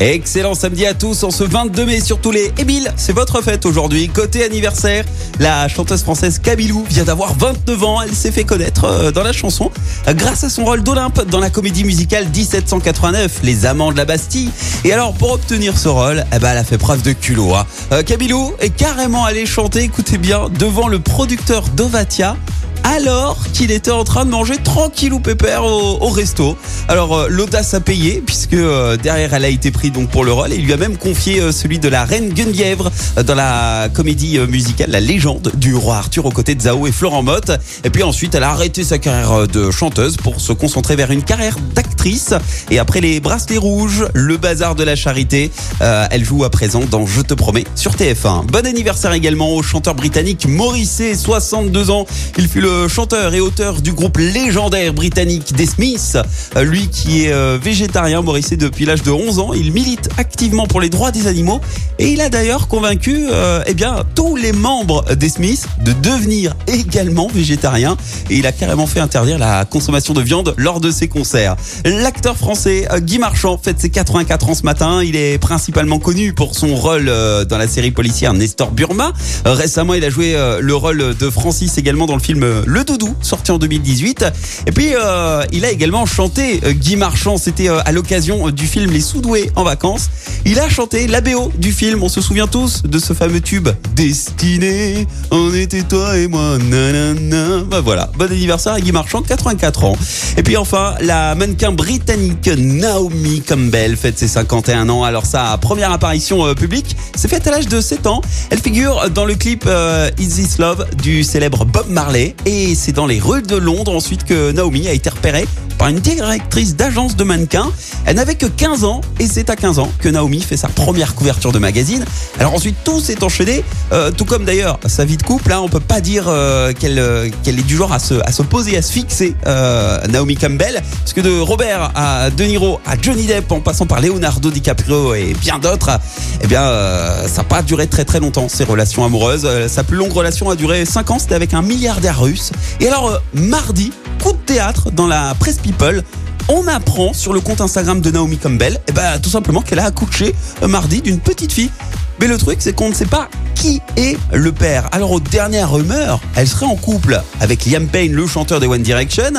Excellent samedi à tous en ce 22 mai sur tous les Émile, c'est votre fête aujourd'hui. Côté anniversaire, la chanteuse française Kabilou vient d'avoir 29 ans. Elle s'est fait connaître euh, dans la chanson euh, grâce à son rôle d'Olympe dans la comédie musicale 1789, Les Amants de la Bastille. Et alors pour obtenir ce rôle, eh ben, elle a fait preuve de culot. Hein. Euh, Kabilou est carrément allé chanter, écoutez bien, devant le producteur d'Ovatia alors qu'il était en train de manger tranquille ou pépère au, resto. Alors euh, l'audace a payé puisque euh, derrière elle a été prise donc pour le rôle et il lui a même confié euh, celui de la reine Guenièvre dans la comédie musicale La légende du roi Arthur aux côtés de Zao et Florent Motte. Et puis ensuite elle a arrêté sa carrière de chanteuse pour se concentrer vers une carrière d'actrice. Et après les bracelets rouges, le bazar de la charité, euh, elle joue à présent dans Je te promets sur TF1. Bon anniversaire également au chanteur britannique Morrissey, 62 ans. Il fut le chanteur et auteur du groupe légendaire britannique des Smiths. Euh, Lui qui est euh, végétarien, Morrissey depuis l'âge de 11 ans, il milite activement pour les droits des animaux et il a d'ailleurs convaincu eh bien tous les membres des Smiths de devenir également végétariens et il a carrément fait interdire la consommation de viande lors de ses concerts. L'acteur français euh, Guy Marchand fête ses 84 ans ce matin. Il est principalement connu pour son rôle euh, dans la série policière Nestor Burma. Euh, Récemment, il a joué le rôle de Francis également dans le film Le Doudou, sorti en 2018. Et puis, il a également chanté Guy Marchand. C'était à l'occasion du film Les Soudoués en vacances. Il a chanté la BO du film. On se souvient tous de ce fameux tube Destiné. On était toi et moi. Bah voilà. Bon anniversaire à Guy Marchand, 84 ans. Et puis enfin, la mannequin britannique Naomi Campbell fête ses 51 ans. Alors sa première apparition euh, publique s'est faite à l'âge de 7 ans. Elle figure dans le clip euh, Is This Love du célèbre Bob Marley. Et c'est dans les rues de Londres ensuite que Naomi a été repérée par une directrice d'agence de mannequins. Elle n'avait que 15 ans et c'est à 15 ans que Naomi fait sa première couverture de magazine. Alors ensuite tout s'est enchaîné, euh, tout comme d'ailleurs sa vie de couple. Hein, on peut pas dire euh, qu'elle est du genre à se, à se poser, à se fixer, Naomi Campbell, parce que de Robert à De Niro à Johnny Depp, en passant par Leonardo DiCaprio et bien d'autres, eh bien euh, ça n'a pas duré très très longtemps ces relations amoureuses. Euh, sa plus longue relation a duré 5 ans, c'était avec un milliardaire russe. Et alors euh, mardi, coup de théâtre dans la presse People. On apprend sur le compte Instagram de Naomi Campbell, eh ben, tout simplement qu'elle a accouché mardi d'une petite fille. Mais le truc, c'est qu'on ne sait pas qui est le père? Alors, aux dernières rumeurs, elle serait en couple avec Liam Payne, le chanteur des One Direction.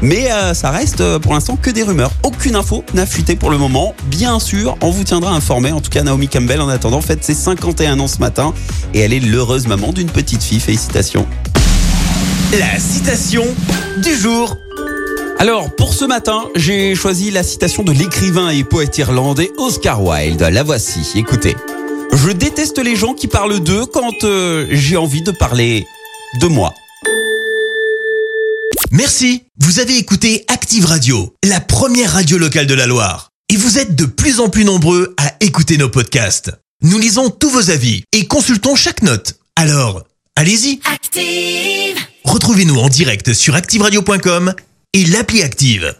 Mais euh, ça reste euh, pour l'instant que des rumeurs. Aucune info n'a fuité pour le moment. Bien sûr, on vous tiendra informé. En tout cas, Naomi Campbell, en attendant, fête ses 51 ans ce matin. Et elle est l'heureuse maman d'une petite fille. Félicitations. La citation du jour. Alors, pour ce matin, j'ai choisi la citation de l'écrivain et poète irlandais Oscar Wilde. La voici, écoutez. Je déteste les gens qui parlent d'eux quand euh, j'ai envie de parler de moi. Merci. Vous avez écouté Active Radio, la première radio locale de la Loire. Et vous êtes de plus en plus nombreux à écouter nos podcasts. Nous lisons tous vos avis et consultons chaque note. Alors, allez-y. Active. Retrouvez-nous en direct sur activeradio.com et l'appli Active.